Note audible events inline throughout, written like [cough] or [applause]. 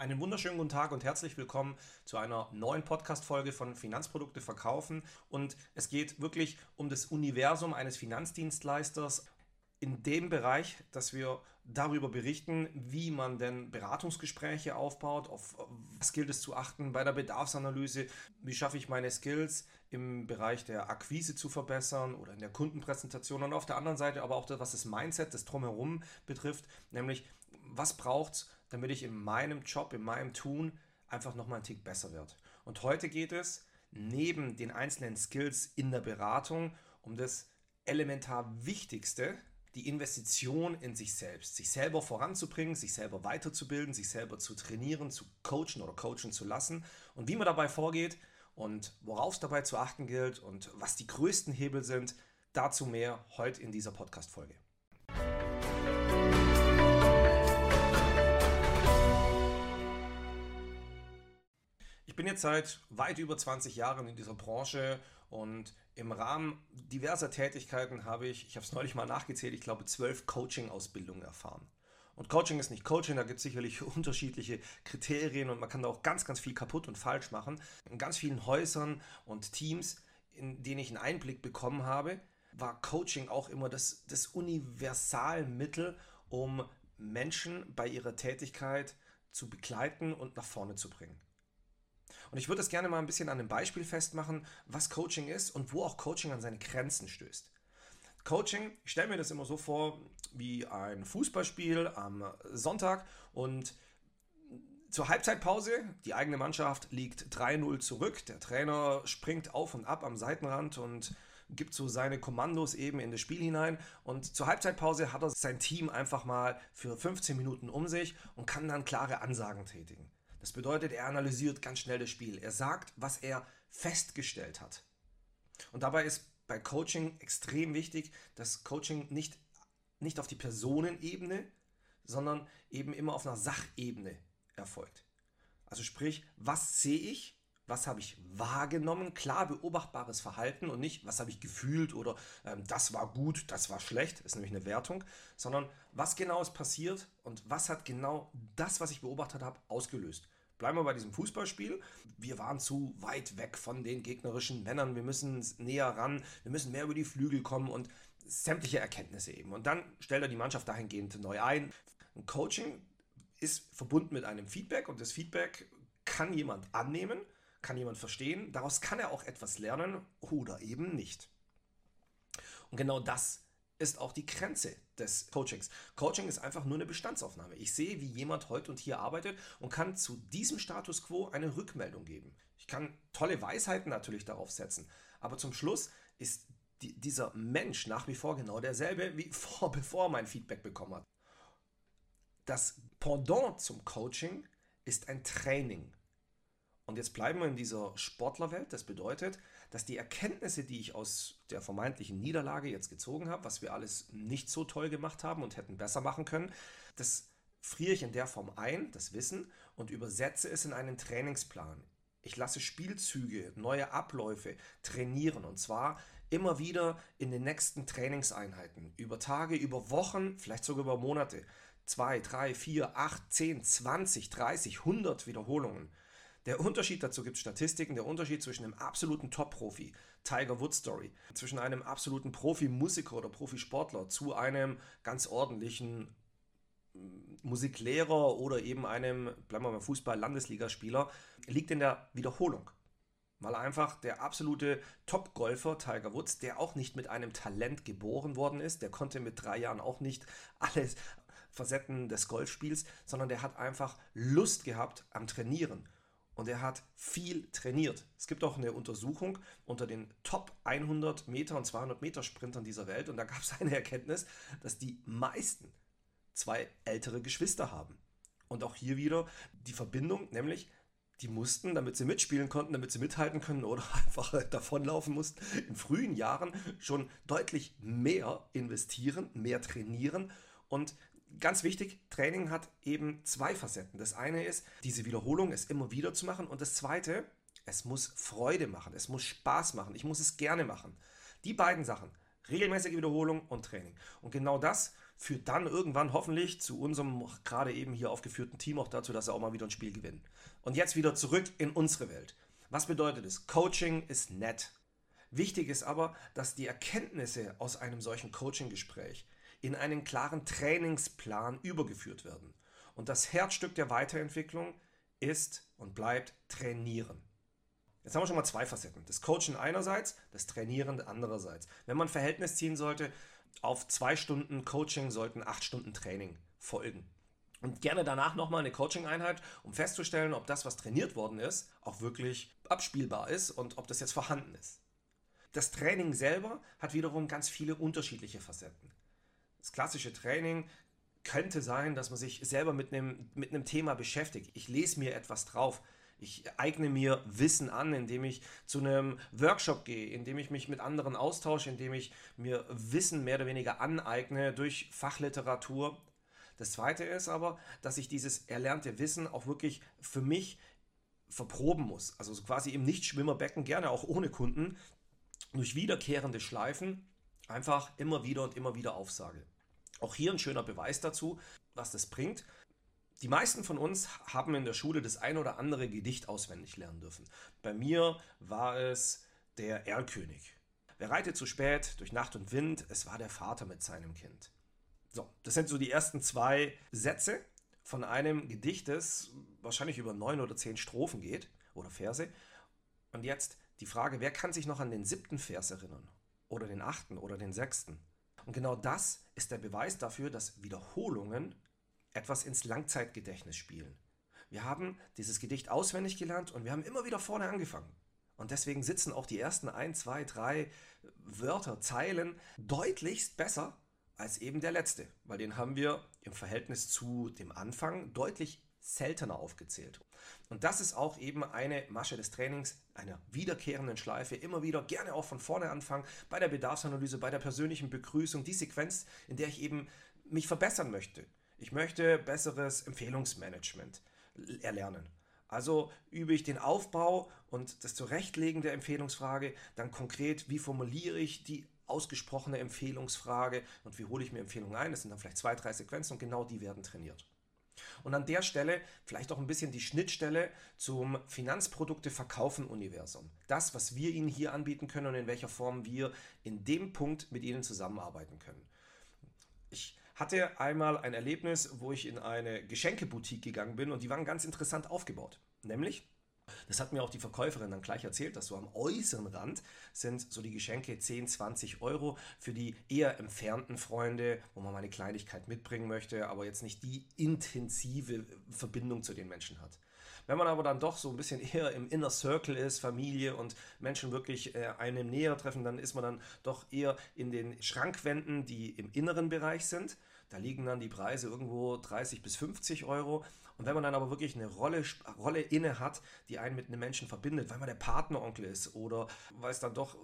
Einen wunderschönen guten Tag und herzlich willkommen zu einer neuen Podcast-Folge von Finanzprodukte verkaufen. Und es geht wirklich um das Universum eines Finanzdienstleisters in dem Bereich, dass wir darüber berichten, wie man denn Beratungsgespräche aufbaut, auf was gilt es zu achten bei der Bedarfsanalyse, wie schaffe ich meine Skills im Bereich der Akquise zu verbessern oder in der Kundenpräsentation und auf der anderen Seite aber auch was das Mindset, das Drumherum betrifft, nämlich was braucht es, damit ich in meinem Job, in meinem Tun einfach nochmal einen Tick besser werde. Und heute geht es neben den einzelnen Skills in der Beratung um das elementar Wichtigste, die Investition in sich selbst, sich selber voranzubringen, sich selber weiterzubilden, sich selber zu trainieren, zu coachen oder coachen zu lassen und wie man dabei vorgeht und worauf es dabei zu achten gilt und was die größten Hebel sind, dazu mehr heute in dieser Podcast-Folge. Bin jetzt seit weit über 20 Jahren in dieser Branche und im Rahmen diverser Tätigkeiten habe ich, ich habe es neulich mal nachgezählt, ich glaube zwölf Coaching-Ausbildungen erfahren. Und Coaching ist nicht Coaching, da gibt es sicherlich [laughs] unterschiedliche Kriterien und man kann da auch ganz, ganz viel kaputt und falsch machen. In ganz vielen Häusern und Teams, in denen ich einen Einblick bekommen habe, war Coaching auch immer das, das Universalmittel, um Menschen bei ihrer Tätigkeit zu begleiten und nach vorne zu bringen. Und ich würde es gerne mal ein bisschen an einem Beispiel festmachen, was Coaching ist und wo auch Coaching an seine Grenzen stößt. Coaching, ich stelle mir das immer so vor wie ein Fußballspiel am Sonntag und zur Halbzeitpause, die eigene Mannschaft liegt 3-0 zurück, der Trainer springt auf und ab am Seitenrand und gibt so seine Kommandos eben in das Spiel hinein und zur Halbzeitpause hat er sein Team einfach mal für 15 Minuten um sich und kann dann klare Ansagen tätigen. Das bedeutet, er analysiert ganz schnell das Spiel. Er sagt, was er festgestellt hat. Und dabei ist bei Coaching extrem wichtig, dass Coaching nicht, nicht auf die Personenebene, sondern eben immer auf einer Sachebene erfolgt. Also sprich, was sehe ich, was habe ich wahrgenommen, klar beobachtbares Verhalten und nicht, was habe ich gefühlt oder ähm, das war gut, das war schlecht, ist nämlich eine Wertung, sondern was genau ist passiert und was hat genau das, was ich beobachtet habe, ausgelöst. Bleiben wir bei diesem Fußballspiel. Wir waren zu weit weg von den gegnerischen Männern. Wir müssen näher ran. Wir müssen mehr über die Flügel kommen und sämtliche Erkenntnisse eben. Und dann stellt er die Mannschaft dahingehend neu ein. Ein Coaching ist verbunden mit einem Feedback und das Feedback kann jemand annehmen, kann jemand verstehen. Daraus kann er auch etwas lernen oder eben nicht. Und genau das ist auch die Grenze des Coachings. Coaching ist einfach nur eine Bestandsaufnahme. Ich sehe, wie jemand heute und hier arbeitet und kann zu diesem Status quo eine Rückmeldung geben. Ich kann tolle Weisheiten natürlich darauf setzen, aber zum Schluss ist die, dieser Mensch nach wie vor genau derselbe wie [laughs] vor, bevor er mein Feedback bekommen hat. Das Pendant zum Coaching ist ein Training. Und jetzt bleiben wir in dieser Sportlerwelt. Das bedeutet, dass die Erkenntnisse, die ich aus der vermeintlichen Niederlage jetzt gezogen habe, was wir alles nicht so toll gemacht haben und hätten besser machen können, das friere ich in der Form ein, das Wissen, und übersetze es in einen Trainingsplan. Ich lasse Spielzüge, neue Abläufe trainieren und zwar immer wieder in den nächsten Trainingseinheiten. Über Tage, über Wochen, vielleicht sogar über Monate. 2, 3, 4, 8, 10, 20, 30, 100 Wiederholungen. Der Unterschied dazu gibt es Statistiken, der Unterschied zwischen einem absoluten Top-Profi, Tiger Woods Story, zwischen einem absoluten Profi-Musiker oder Profisportler zu einem ganz ordentlichen mm, Musiklehrer oder eben einem, bleiben wir beim Fußball, Landesligaspieler, liegt in der Wiederholung. Weil einfach der absolute Top-Golfer Tiger Woods, der auch nicht mit einem Talent geboren worden ist, der konnte mit drei Jahren auch nicht [laughs] alles Facetten des Golfspiels, sondern der hat einfach Lust gehabt am Trainieren und er hat viel trainiert. Es gibt auch eine Untersuchung unter den Top 100 Meter und 200 Meter Sprintern dieser Welt und da gab es [laughs] eine Erkenntnis, dass die meisten zwei ältere Geschwister haben. Und auch hier wieder die Verbindung, nämlich die mussten, damit sie mitspielen konnten, damit sie mithalten können oder [laughs] einfach davonlaufen mussten, in frühen Jahren schon deutlich mehr investieren, mehr trainieren und ganz wichtig, Training hat eben zwei Facetten. Das eine ist, diese Wiederholung es immer wieder zu machen und das zweite, es muss Freude machen, es muss Spaß machen, ich muss es gerne machen. Die beiden Sachen, regelmäßige Wiederholung und Training. Und genau das führt dann irgendwann hoffentlich zu unserem gerade eben hier aufgeführten Team auch dazu, dass er auch mal wieder ein Spiel gewinnt. Und jetzt wieder zurück in unsere Welt. Was bedeutet es? Coaching ist nett. Wichtig ist aber, dass die Erkenntnisse aus einem solchen Coaching-Gespräch in einen klaren Trainingsplan übergeführt werden. Und das Herzstück der Weiterentwicklung ist und bleibt Trainieren. Jetzt haben wir schon mal zwei Facetten. Das Coaching einerseits, das Trainieren andererseits. Wenn man ein Verhältnis ziehen sollte, auf zwei Stunden Coaching sollten acht Stunden Training folgen. Und gerne danach nochmal eine Coaching-Einheit, um festzustellen, ob das, was trainiert worden ist, auch wirklich abspielbar ist und ob das jetzt vorhanden ist. Das Training selber hat wiederum ganz viele unterschiedliche Facetten. Das klassische Training könnte sein, dass man sich selber mit einem, mit einem Thema beschäftigt. Ich lese mir etwas drauf. Ich eigne mir Wissen an, indem ich zu einem Workshop gehe, indem ich mich mit anderen austausche, indem ich mir Wissen mehr oder weniger aneigne durch Fachliteratur das zweite ist aber, dass ich dieses erlernte Wissen auch wirklich für mich verproben muss. Also quasi im Nichtschwimmerbecken, gerne auch ohne Kunden, durch wiederkehrende Schleifen einfach immer wieder und immer wieder aufsage. Auch hier ein schöner Beweis dazu, was das bringt. Die meisten von uns haben in der Schule das ein oder andere Gedicht auswendig lernen dürfen. Bei mir war es der Erlkönig. Wer reitet zu spät durch Nacht und Wind? Es war der Vater mit seinem Kind. So, das sind so die ersten zwei Sätze von einem Gedicht, das wahrscheinlich über neun oder zehn Strophen geht oder Verse. Und jetzt die Frage, wer kann sich noch an den siebten Vers erinnern? Oder den achten oder den sechsten? Und genau das ist der Beweis dafür, dass Wiederholungen etwas ins Langzeitgedächtnis spielen. Wir haben dieses Gedicht auswendig gelernt und wir haben immer wieder vorne angefangen. Und deswegen sitzen auch die ersten ein, zwei, drei Wörter, Zeilen deutlichst besser als eben der letzte, weil den haben wir im Verhältnis zu dem Anfang deutlich seltener aufgezählt. Und das ist auch eben eine Masche des Trainings, einer wiederkehrenden Schleife, immer wieder gerne auch von vorne anfangen, bei der Bedarfsanalyse, bei der persönlichen Begrüßung, die Sequenz, in der ich eben mich verbessern möchte. Ich möchte besseres Empfehlungsmanagement erlernen. Also übe ich den Aufbau und das Zurechtlegen der Empfehlungsfrage, dann konkret, wie formuliere ich die ausgesprochene Empfehlungsfrage und wie hole ich mir Empfehlungen ein. Das sind dann vielleicht zwei, drei Sequenzen und genau die werden trainiert. Und an der Stelle vielleicht auch ein bisschen die Schnittstelle zum Finanzprodukte verkaufen Universum. Das, was wir Ihnen hier anbieten können und in welcher Form wir in dem Punkt mit Ihnen zusammenarbeiten können. Ich hatte einmal ein Erlebnis, wo ich in eine Geschenkeboutique gegangen bin und die waren ganz interessant aufgebaut. Nämlich, das hat mir auch die Verkäuferin dann gleich erzählt, dass so am äußeren Rand sind so die Geschenke 10, 20 Euro für die eher entfernten Freunde, wo man mal eine Kleinigkeit mitbringen möchte, aber jetzt nicht die intensive Verbindung zu den Menschen hat. Wenn man aber dann doch so ein bisschen eher im Inner Circle ist, Familie und Menschen wirklich äh, einem näher treffen, dann ist man dann doch eher in den Schrankwänden, die im inneren Bereich sind. Da liegen dann die Preise irgendwo 30 bis 50 Euro. Und wenn man dann aber wirklich eine Rolle, Rolle inne hat, die einen mit einem Menschen verbindet, weil man der Partneronkel ist oder weil es dann doch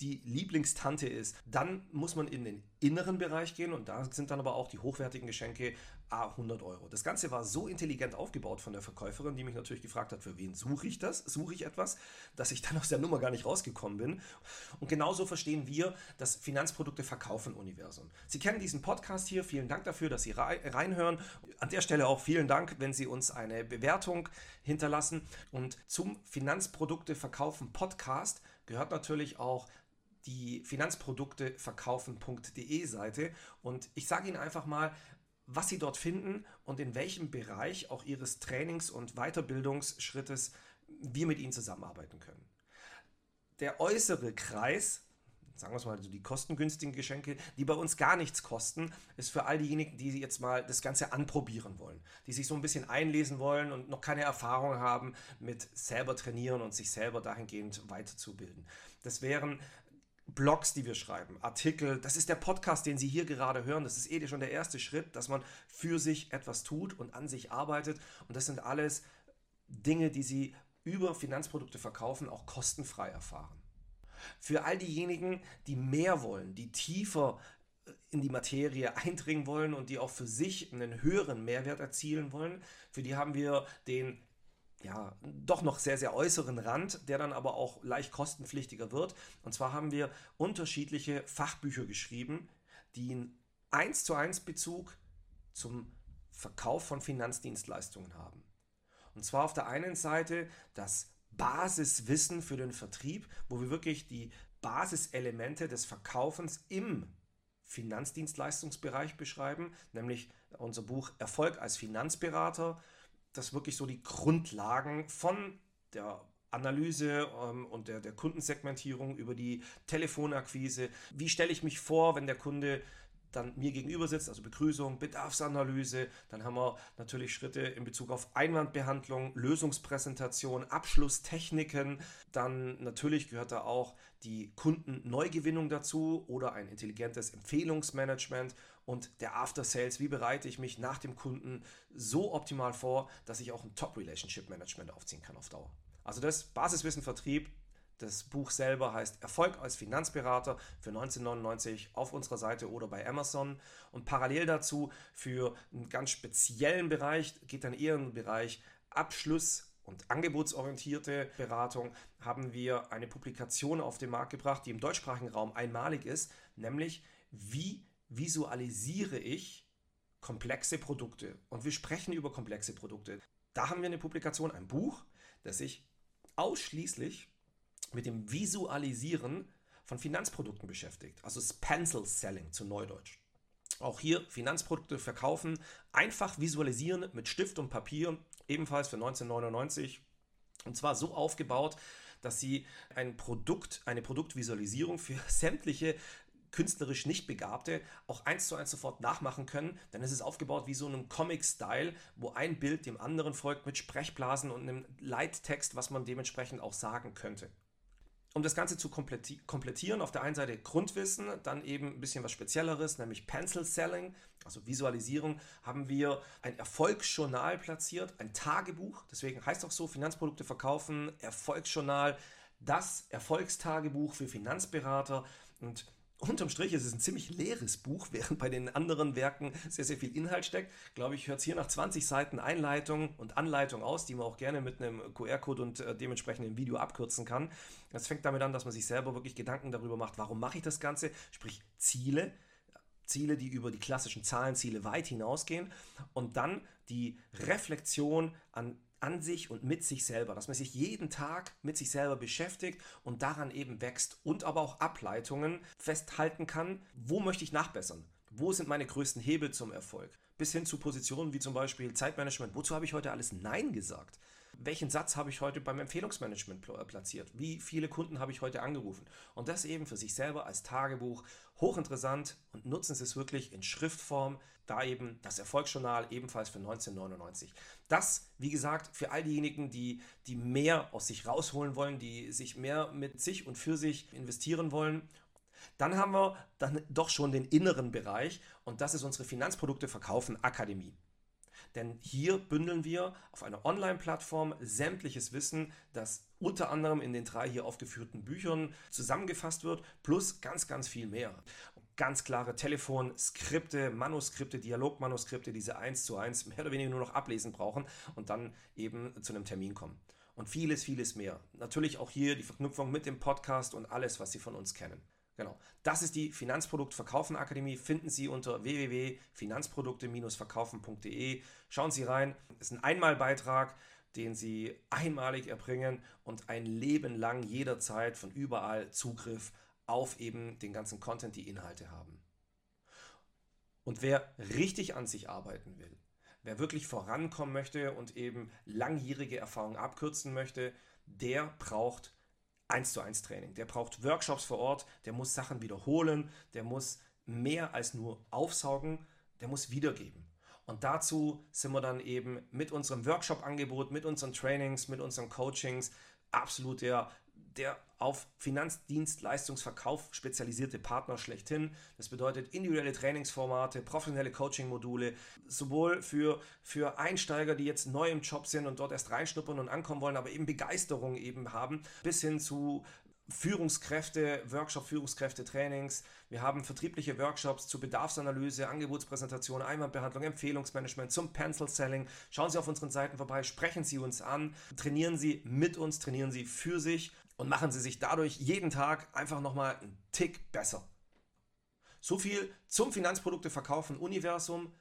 die Lieblingstante ist, dann muss man in den inneren Bereich gehen und da sind dann aber auch die hochwertigen Geschenke A 100 Euro. Das Ganze war so intelligent aufgebaut von der Verkäuferin, die mich natürlich gefragt hat, für wen suche ich das? Suche ich etwas, dass ich dann aus der Nummer gar nicht rausgekommen bin. Und genauso verstehen wir das Finanzprodukte verkaufen Universum. Sie kennen diesen Podcast hier. Vielen Dank dafür, dass Sie reinhören. An der Stelle auch vielen Dank, wenn Sie uns eine Bewertung hinterlassen. Und zum Finanzprodukte verkaufen Podcast gehört natürlich auch die Finanzprodukte verkaufen.de Seite und ich sage Ihnen einfach mal, was Sie dort finden und in welchem Bereich auch Ihres Trainings- und Weiterbildungsschrittes wir mit Ihnen zusammenarbeiten können. Der äußere Kreis, sagen wir es mal, die kostengünstigen Geschenke, die bei uns gar nichts kosten, ist für all diejenigen, die jetzt mal das Ganze anprobieren wollen, die sich so ein bisschen einlesen wollen und noch keine Erfahrung haben mit selber trainieren und sich selber dahingehend weiterzubilden. Das wären Blogs, die wir schreiben, Artikel, das ist der Podcast, den Sie hier gerade hören. Das ist eh schon der erste Schritt, dass man für sich etwas tut und an sich arbeitet. Und das sind alles Dinge, die Sie über Finanzprodukte verkaufen, auch kostenfrei erfahren. Für all diejenigen, die mehr wollen, die tiefer äh, in die Materie eindringen wollen und die auch für sich einen höheren Mehrwert erzielen wollen, für die haben wir den ja, doch noch sehr, sehr äußeren Rand, der dann aber auch leicht kostenpflichtiger wird. Und zwar haben wir unterschiedliche Fachbücher geschrieben, die einen eins zu eins Bezug zum Verkauf von Finanzdienstleistungen haben. Und zwar auf der einen Seite das Basiswissen für den Vertrieb, wo wir wirklich die Basiselemente des Verkaufens im Finanzdienstleistungsbereich beschreiben, nämlich unser Buch Erfolg als Finanzberater, das wirklich so die Grundlagen von der Analyse ähm, und der, der Kundensegmentierung über die Telefonakquise. Wie stelle ich mich vor, wenn der Kunde dann mir gegenüber sitzt, also Begrüßung, Bedarfsanalyse, dann haben wir natürlich Schritte in Bezug auf Einwandbehandlung, Lösungspräsentation, Abschlusstechniken, dann natürlich gehört da auch die Kundenneugewinnung dazu oder ein intelligentes Empfehlungsmanagement und der After Sales, wie bereite ich mich nach dem Kunden so optimal vor, dass ich auch ein Top Relationship Management aufziehen kann auf Dauer. Also das Basiswissen Vertrieb das Buch selber heißt Erfolg als Finanzberater für 1999 auf unserer Seite oder bei Amazon. Und parallel dazu für einen ganz speziellen Bereich, geht dann eher in den Bereich Abschluss und angebotsorientierte Beratung, haben wir eine Publikation auf den Markt gebracht, die im deutschsprachigen Raum einmalig ist, nämlich wie visualisiere ich komplexe Produkte. Und wir sprechen über komplexe Produkte. Da haben wir eine Publikation, ein Buch, das sich ausschließlich mit dem Visualisieren von Finanzprodukten beschäftigt. Also das Pencil Selling zu Neudeutsch. Auch hier Finanzprodukte verkaufen, einfach visualisieren mit Stift und Papier, ebenfalls für 1999. Und zwar so aufgebaut, dass Sie ein Produkt, eine Produktvisualisierung für [laughs] sämtliche künstlerisch nicht Begabte auch eins zu eins sofort nachmachen können, denn es ist aufgebaut wie so ein Comic-Style, wo ein Bild dem anderen folgt mit Sprechblasen und einem Leittext, was man dementsprechend auch sagen könnte. Um das Ganze zu komplettieren, auf der einen Seite Grundwissen, dann eben ein bisschen was Spezielleres, nämlich Pencil Selling, also Visualisierung, haben wir ein Erfolgsjournal platziert, ein Tagebuch, deswegen heißt auch so, Finanzprodukte verkaufen, Erfolgsjournal, das Erfolgstagebuch für Finanzberater. Und Unterm Strich ist es ein ziemlich leeres Buch, [laughs] während bei den anderen Werken sehr, sehr viel Inhalt steckt. Glaube ich, hört es hier nach 20 Seiten Einleitung und Anleitung aus, die man auch gerne mit einem QR-Code und äh, dementsprechend im Video abkürzen kann. Das fängt damit an, dass man sich selber wirklich Gedanken darüber macht, warum mache ich das Ganze, sprich Ziele. Ziele, die über die klassischen Zahlenziele weit hinausgehen und dann die Reflexion an an sich und mit sich selber, dass man sich jeden Tag mit sich selber beschäftigt und daran eben wächst und aber auch Ableitungen festhalten kann, wo möchte ich nachbessern, wo sind meine größten Hebel zum Erfolg, bis hin zu Positionen wie zum Beispiel Zeitmanagement, wozu habe ich heute alles Nein gesagt, welchen Satz habe ich heute beim Empfehlungsmanagement äh, platziert? Wie viele Kunden habe ich heute angerufen? Und das eben für sich selber als Tagebuch hochinteressant und nutzen Sie es wirklich in Schriftform. Da eben das Erfolgsjournal ebenfalls für 1999. Das, wie gesagt, für all diejenigen, die, die mehr aus sich rausholen wollen, die sich mehr mit sich und für sich investieren wollen dann haben wir dann doch schon den inneren Bereich und das ist unsere Finanzprodukte verkaufen Akademie. Denn hier bündeln wir auf einer Online-Plattform sämtliches Wissen, das unter anderem in den drei hier aufgeführten Büchern zusammengefasst wird, plus ganz, ganz viel mehr. Ganz klare Telefonskripte, Manuskripte, Dialogmanuskripte, diese eins zu eins mehr oder weniger nur noch ablesen brauchen und dann eben zu einem Termin kommen. Und vieles, vieles mehr. Natürlich auch hier die Verknüpfung mit dem Podcast und alles, was Sie von uns kennen. Genau. Das ist die Finanzproduktverkaufen Akademie. Finden Sie unter www.finanzprodukte-verkaufen.de. Schauen Sie rein. Es ist ein Einmalbeitrag, den Sie einmalig erbringen und ein Leben lang jederzeit von überall Zugriff auf eben den ganzen Content, die Inhalte haben. Und wer richtig an sich arbeiten will, wer wirklich vorankommen möchte und eben langjährige Erfahrungen abkürzen möchte, der braucht 1 zu 1 Training. Der braucht Workshops vor Ort, der muss Sachen wiederholen, der muss mehr als nur aufsaugen, der muss wiedergeben. Und dazu sind wir dann eben mit unserem Workshop-Angebot, mit unseren Trainings, mit unseren Coachings absolut der der auf Finanzdienstleistungsverkauf spezialisierte Partner schlechthin. Das bedeutet individuelle Trainingsformate, professionelle Coaching-Module, sowohl für, für Einsteiger, die jetzt neu im Job sind und dort erst reinschnuppern und ankommen wollen, aber eben Begeisterung eben haben, bis hin zu Führungskräfte, Workshop, Führungskräfte, Trainings. Wir haben vertriebliche Workshops zur Bedarfsanalyse, Angebotspräsentation, Einwandbehandlung, Empfehlungsmanagement, zum Pencil Selling. Schauen Sie auf unseren Seiten vorbei, sprechen Sie uns an, trainieren Sie mit uns, trainieren Sie für sich und machen Sie sich dadurch jeden Tag einfach nochmal einen Tick besser. So viel zum Finanzprodukte verkaufen Universum,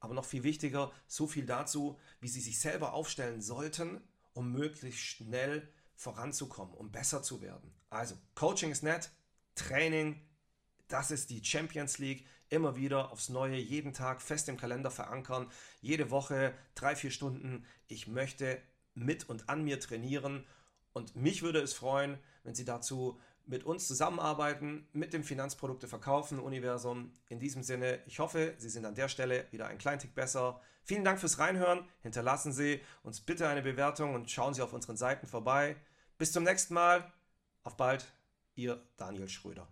aber noch viel wichtiger, so viel dazu, wie Sie sich selber aufstellen sollten, um möglichst schnell voranzukommen, um besser zu werden. Also, Coaching ist nett, Training, das ist die Champions League. Immer wieder aufs Neue, jeden Tag fest im Kalender verankern, jede Woche drei, vier Stunden. Ich möchte mit und an mir trainieren und mich würde es freuen, wenn Sie dazu mit uns zusammenarbeiten, mit dem Finanzprodukte verkaufen Universum. In diesem Sinne, ich hoffe, Sie sind an der Stelle wieder ein klein Tick besser. Vielen Dank fürs Reinhören. Hinterlassen Sie uns bitte eine Bewertung und schauen Sie auf unseren Seiten vorbei. Bis zum nächsten Mal. Auf bald, Ihr Daniel Schröder.